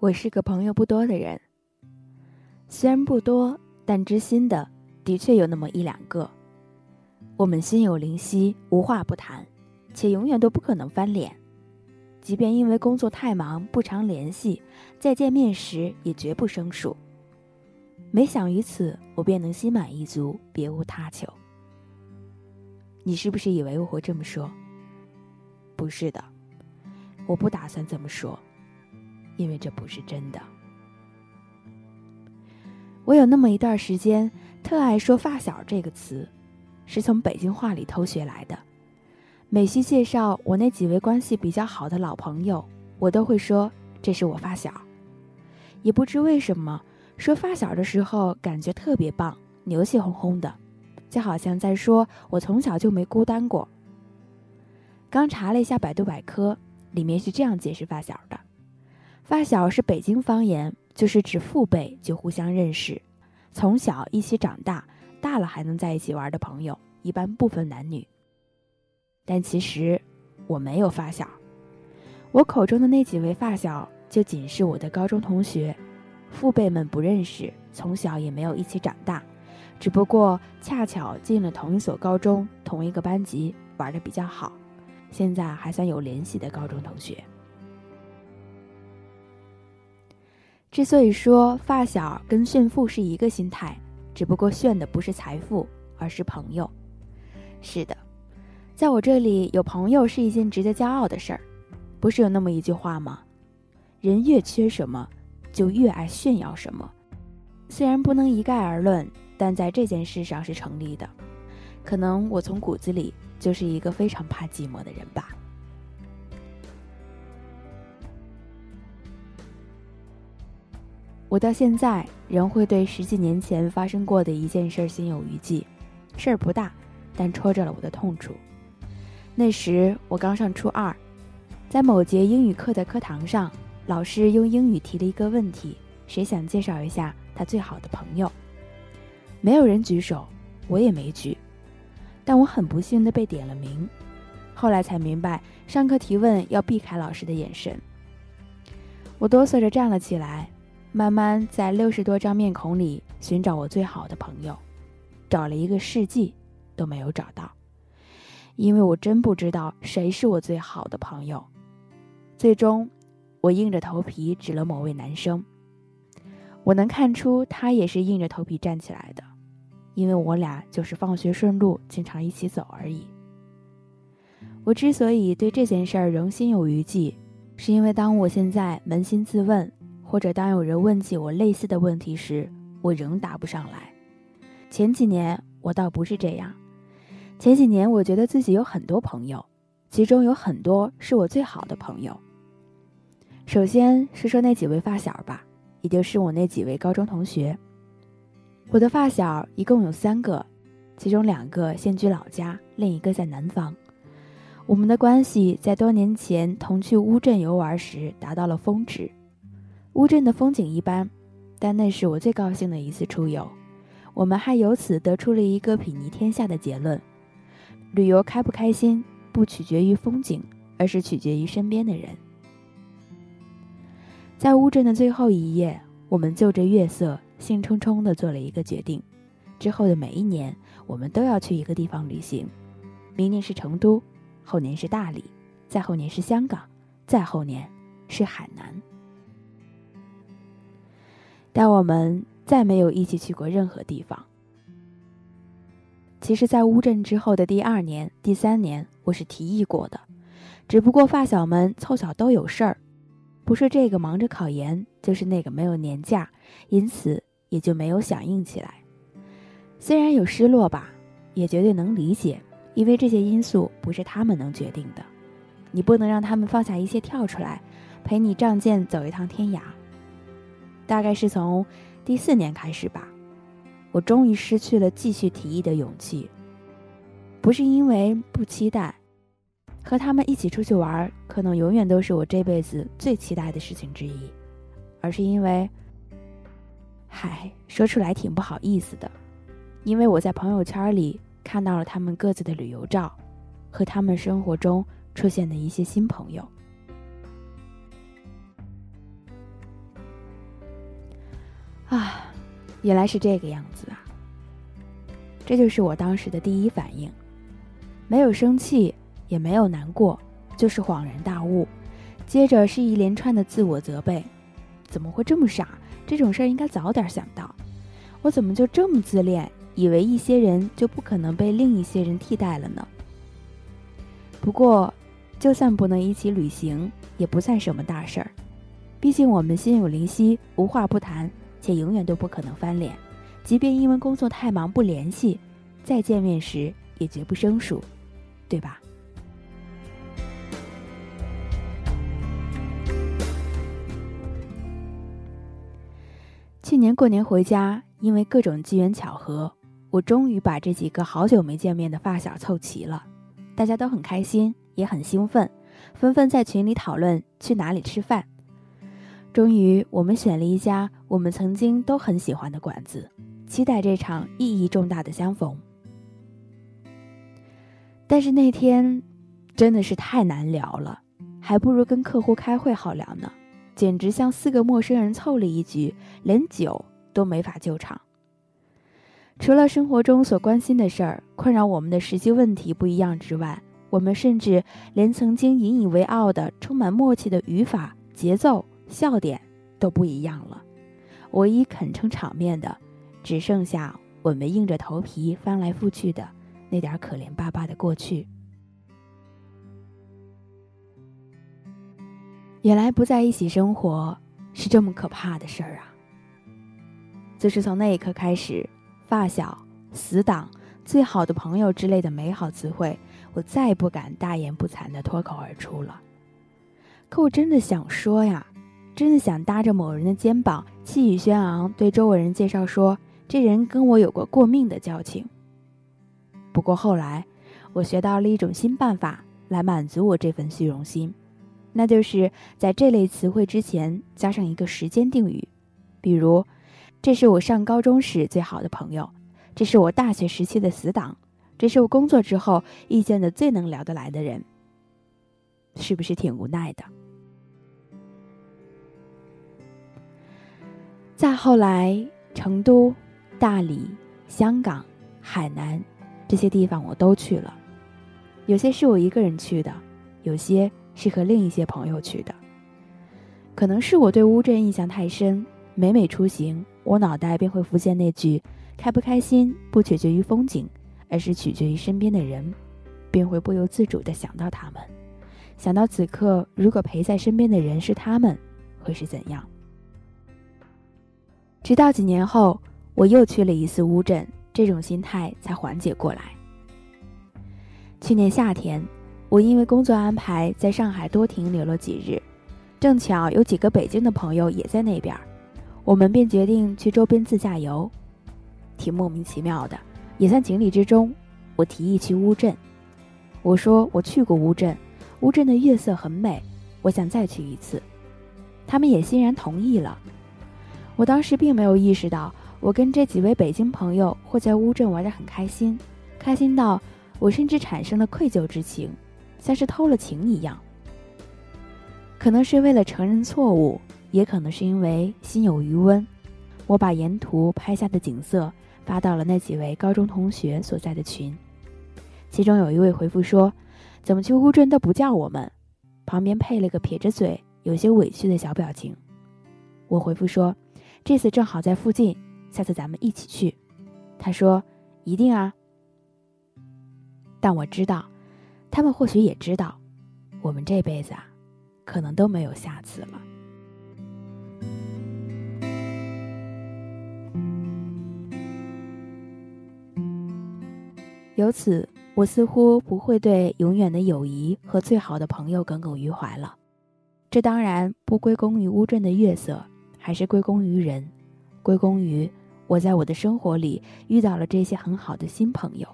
我是个朋友不多的人，虽然不多，但知心的的确有那么一两个。我们心有灵犀，无话不谈，且永远都不可能翻脸。即便因为工作太忙不常联系，再见面时也绝不生疏。每想于此，我便能心满意足，别无他求。你是不是以为我会这么说？不是的，我不打算这么说。因为这不是真的。我有那么一段时间特爱说“发小”这个词，是从北京话里偷学来的。每需介绍我那几位关系比较好的老朋友，我都会说这是我发小。也不知为什么，说发小的时候感觉特别棒，牛气哄哄的，就好像在说我从小就没孤单过。刚查了一下百度百科，里面是这样解释发小的。发小是北京方言，就是指父辈就互相认识，从小一起长大，大了还能在一起玩的朋友，一般不分男女。但其实我没有发小，我口中的那几位发小就仅是我的高中同学，父辈们不认识，从小也没有一起长大，只不过恰巧进了同一所高中，同一个班级，玩的比较好，现在还算有联系的高中同学。之所以说发小跟炫富是一个心态，只不过炫的不是财富，而是朋友。是的，在我这里有朋友是一件值得骄傲的事儿。不是有那么一句话吗？人越缺什么，就越爱炫耀什么。虽然不能一概而论，但在这件事上是成立的。可能我从骨子里就是一个非常怕寂寞的人吧。我到现在仍会对十几年前发生过的一件事心有余悸，事儿不大，但戳着了我的痛处。那时我刚上初二，在某节英语课的课堂上，老师用英语提了一个问题：谁想介绍一下他最好的朋友？没有人举手，我也没举，但我很不幸的被点了名。后来才明白，上课提问要避开老师的眼神。我哆嗦着站了起来。慢慢在六十多张面孔里寻找我最好的朋友，找了一个世纪都没有找到，因为我真不知道谁是我最好的朋友。最终，我硬着头皮指了某位男生。我能看出他也是硬着头皮站起来的，因为我俩就是放学顺路，经常一起走而已。我之所以对这件事儿仍心有余悸，是因为当我现在扪心自问。或者当有人问起我类似的问题时，我仍答不上来。前几年我倒不是这样，前几年我觉得自己有很多朋友，其中有很多是我最好的朋友。首先说说那几位发小吧，也就是我那几位高中同学。我的发小一共有三个，其中两个现居老家，另一个在南方。我们的关系在多年前同去乌镇游玩时达到了峰值。乌镇的风景一般，但那是我最高兴的一次出游。我们还由此得出了一个睥睨天下的结论：旅游开不开心，不取决于风景，而是取决于身边的人。在乌镇的最后一夜，我们就着月色，兴冲冲地做了一个决定：之后的每一年，我们都要去一个地方旅行。明年是成都，后年是大理，再后年是香港，再后年是海南。但我们再没有一起去过任何地方。其实，在乌镇之后的第二年、第三年，我是提议过的，只不过发小们凑巧都有事儿，不是这个忙着考研，就是那个没有年假，因此也就没有响应起来。虽然有失落吧，也绝对能理解，因为这些因素不是他们能决定的，你不能让他们放下一切跳出来，陪你仗剑走一趟天涯。大概是从第四年开始吧，我终于失去了继续提议的勇气。不是因为不期待，和他们一起出去玩，可能永远都是我这辈子最期待的事情之一，而是因为，嗨，说出来挺不好意思的，因为我在朋友圈里看到了他们各自的旅游照，和他们生活中出现的一些新朋友。原来是这个样子啊！这就是我当时的第一反应，没有生气，也没有难过，就是恍然大悟。接着是一连串的自我责备：怎么会这么傻？这种事儿应该早点想到。我怎么就这么自恋，以为一些人就不可能被另一些人替代了呢？不过，就算不能一起旅行，也不算什么大事儿。毕竟我们心有灵犀，无话不谈。且永远都不可能翻脸，即便因为工作太忙不联系，再见面时也绝不生疏，对吧？去年过年回家，因为各种机缘巧合，我终于把这几个好久没见面的发小凑齐了，大家都很开心，也很兴奋，纷纷在群里讨论去哪里吃饭。终于，我们选了一家我们曾经都很喜欢的馆子，期待这场意义重大的相逢。但是那天真的是太难聊了，还不如跟客户开会好聊呢，简直像四个陌生人凑了一局，连酒都没法救场。除了生活中所关心的事儿、困扰我们的实际问题不一样之外，我们甚至连曾经引以为傲的充满默契的语法、节奏。笑点都不一样了，唯一肯撑场面的，只剩下我们硬着头皮翻来覆去的那点可怜巴巴的过去。原来不在一起生活是这么可怕的事儿啊！就是从那一刻开始，发小、死党、最好的朋友之类的美好词汇，我再不敢大言不惭的脱口而出了。可我真的想说呀。真的想搭着某人的肩膀，气宇轩昂，对周围人介绍说：“这人跟我有过过命的交情。”不过后来，我学到了一种新办法来满足我这份虚荣心，那就是在这类词汇之前加上一个时间定语，比如：“这是我上高中时最好的朋友，这是我大学时期的死党，这是我工作之后遇见的最能聊得来的人。”是不是挺无奈的？再后来，成都、大理、香港、海南这些地方我都去了，有些是我一个人去的，有些是和另一些朋友去的。可能是我对乌镇印象太深，每每出行，我脑袋便会浮现那句“开不开心不取决于风景，而是取决于身边的人”，便会不由自主地想到他们，想到此刻如果陪在身边的人是他们，会是怎样。直到几年后，我又去了一次乌镇，这种心态才缓解过来。去年夏天，我因为工作安排在上海多停留了几日，正巧有几个北京的朋友也在那边，我们便决定去周边自驾游，挺莫名其妙的，也算情理之中。我提议去乌镇，我说我去过乌镇，乌镇的月色很美，我想再去一次，他们也欣然同意了。我当时并没有意识到，我跟这几位北京朋友会在乌镇玩得很开心，开心到我甚至产生了愧疚之情，像是偷了情一样。可能是为了承认错误，也可能是因为心有余温，我把沿途拍下的景色发到了那几位高中同学所在的群，其中有一位回复说：“怎么去乌镇都不叫我们，旁边配了个撇着嘴、有些委屈的小表情。我回复说：“这次正好在附近，下次咱们一起去。”他说：“一定啊。”但我知道，他们或许也知道，我们这辈子啊，可能都没有下次了。由此，我似乎不会对永远的友谊和最好的朋友耿耿于怀了。这当然不归功于乌镇的月色，还是归功于人，归功于我在我的生活里遇到了这些很好的新朋友。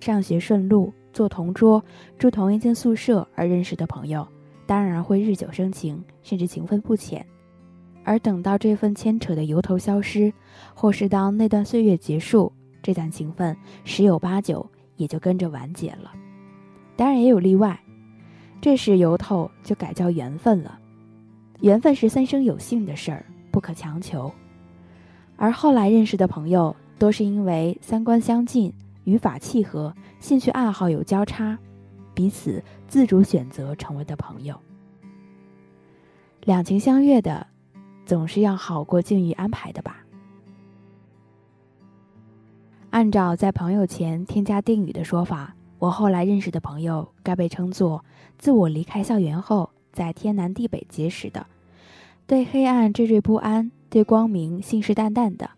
上学顺路，坐同桌，住同一间宿舍而认识的朋友，当然会日久生情，甚至情分不浅。而等到这份牵扯的由头消失，或是当那段岁月结束，这段情分十有八九也就跟着完结了，当然也有例外。这时由头就改叫缘分了。缘分是三生有幸的事儿，不可强求。而后来认识的朋友，多是因为三观相近、语法契合、兴趣爱好有交叉，彼此自主选择成为的朋友。两情相悦的，总是要好过境遇安排的吧。按照在朋友前添加定语的说法，我后来认识的朋友该被称作自我离开校园后在天南地北结识的，对黑暗惴惴不安，对光明信誓旦旦的，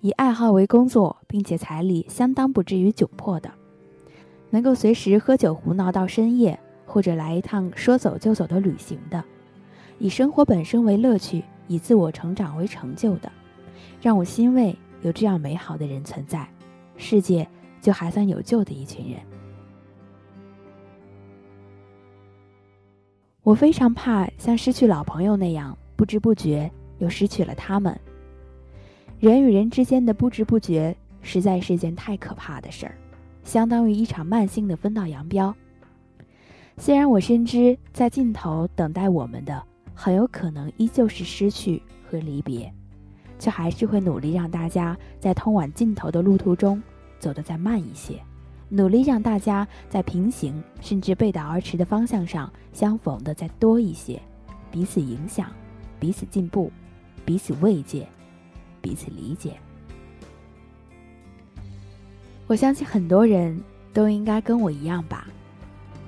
以爱好为工作，并且财力相当不至于窘迫的，能够随时喝酒胡闹到深夜，或者来一趟说走就走的旅行的，以生活本身为乐趣，以自我成长为成就的，让我欣慰有这样美好的人存在。世界就还算有救的一群人。我非常怕像失去老朋友那样，不知不觉又失去了他们。人与人之间的不知不觉，实在是件太可怕的事儿，相当于一场慢性的分道扬镳。虽然我深知，在尽头等待我们的，很有可能依旧是失去和离别。却还是会努力让大家在通往尽头的路途中走得再慢一些，努力让大家在平行甚至背道而驰的方向上相逢的再多一些，彼此影响，彼此进步，彼此慰藉，彼此理解。我相信很多人都应该跟我一样吧，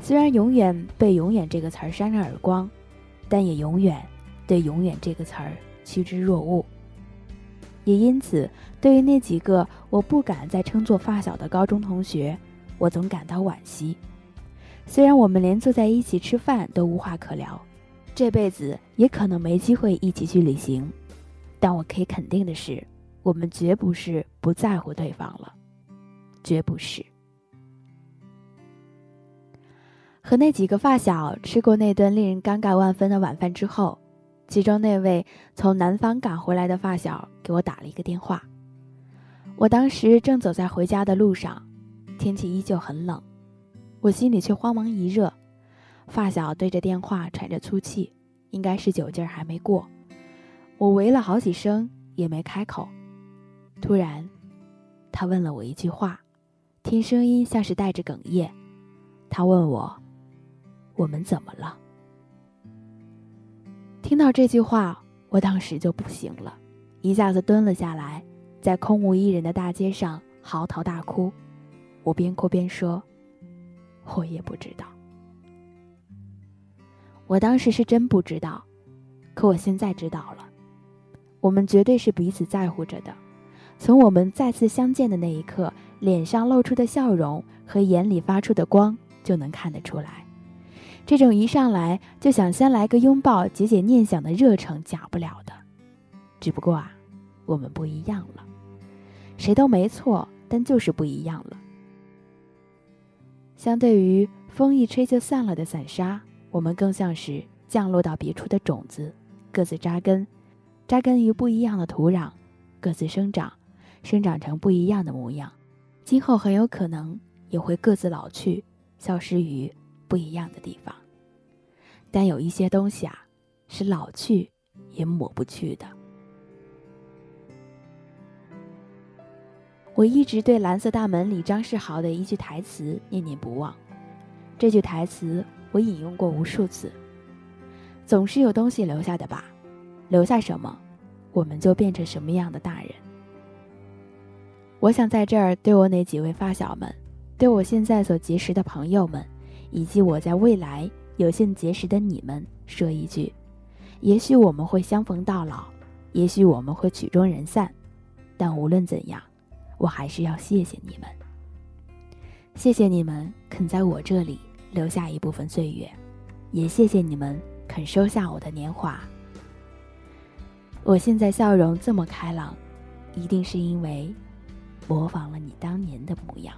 虽然永远被“永远”这个词儿扇着耳光，但也永远对“永远”这个词儿趋之若鹜。也因此，对于那几个我不敢再称作发小的高中同学，我总感到惋惜。虽然我们连坐在一起吃饭都无话可聊，这辈子也可能没机会一起去旅行，但我可以肯定的是，我们绝不是不在乎对方了，绝不是。和那几个发小吃过那顿令人尴尬万分的晚饭之后。其中那位从南方赶回来的发小给我打了一个电话，我当时正走在回家的路上，天气依旧很冷，我心里却慌忙一热。发小对着电话喘着粗气，应该是酒劲儿还没过。我喂了好几声也没开口，突然，他问了我一句话，听声音像是带着哽咽。他问我：“我们怎么了？”听到这句话，我当时就不行了，一下子蹲了下来，在空无一人的大街上嚎啕大哭。我边哭边说：“我也不知道。”我当时是真不知道，可我现在知道了。我们绝对是彼此在乎着的，从我们再次相见的那一刻，脸上露出的笑容和眼里发出的光就能看得出来。这种一上来就想先来个拥抱解解念想的热诚，假不了的。只不过啊，我们不一样了，谁都没错，但就是不一样了。相对于风一吹就散了的散沙，我们更像是降落到别处的种子，各自扎根，扎根于不一样的土壤，各自生长，生长成不一样的模样。今后很有可能也会各自老去，消失于。不一样的地方，但有一些东西啊，是老去也抹不去的。我一直对《蓝色大门》里张世豪的一句台词念念不忘。这句台词我引用过无数次。总是有东西留下的吧，留下什么，我们就变成什么样的大人。我想在这儿对我那几位发小们，对我现在所结识的朋友们，以及我在未来有幸结识的你们说一句：也许我们会相逢到老，也许我们会曲终人散，但无论怎样，我还是要谢谢你们。谢谢你们肯在我这里留下一部分岁月，也谢谢你们肯收下我的年华。我现在笑容这么开朗，一定是因为模仿了你当年的模样。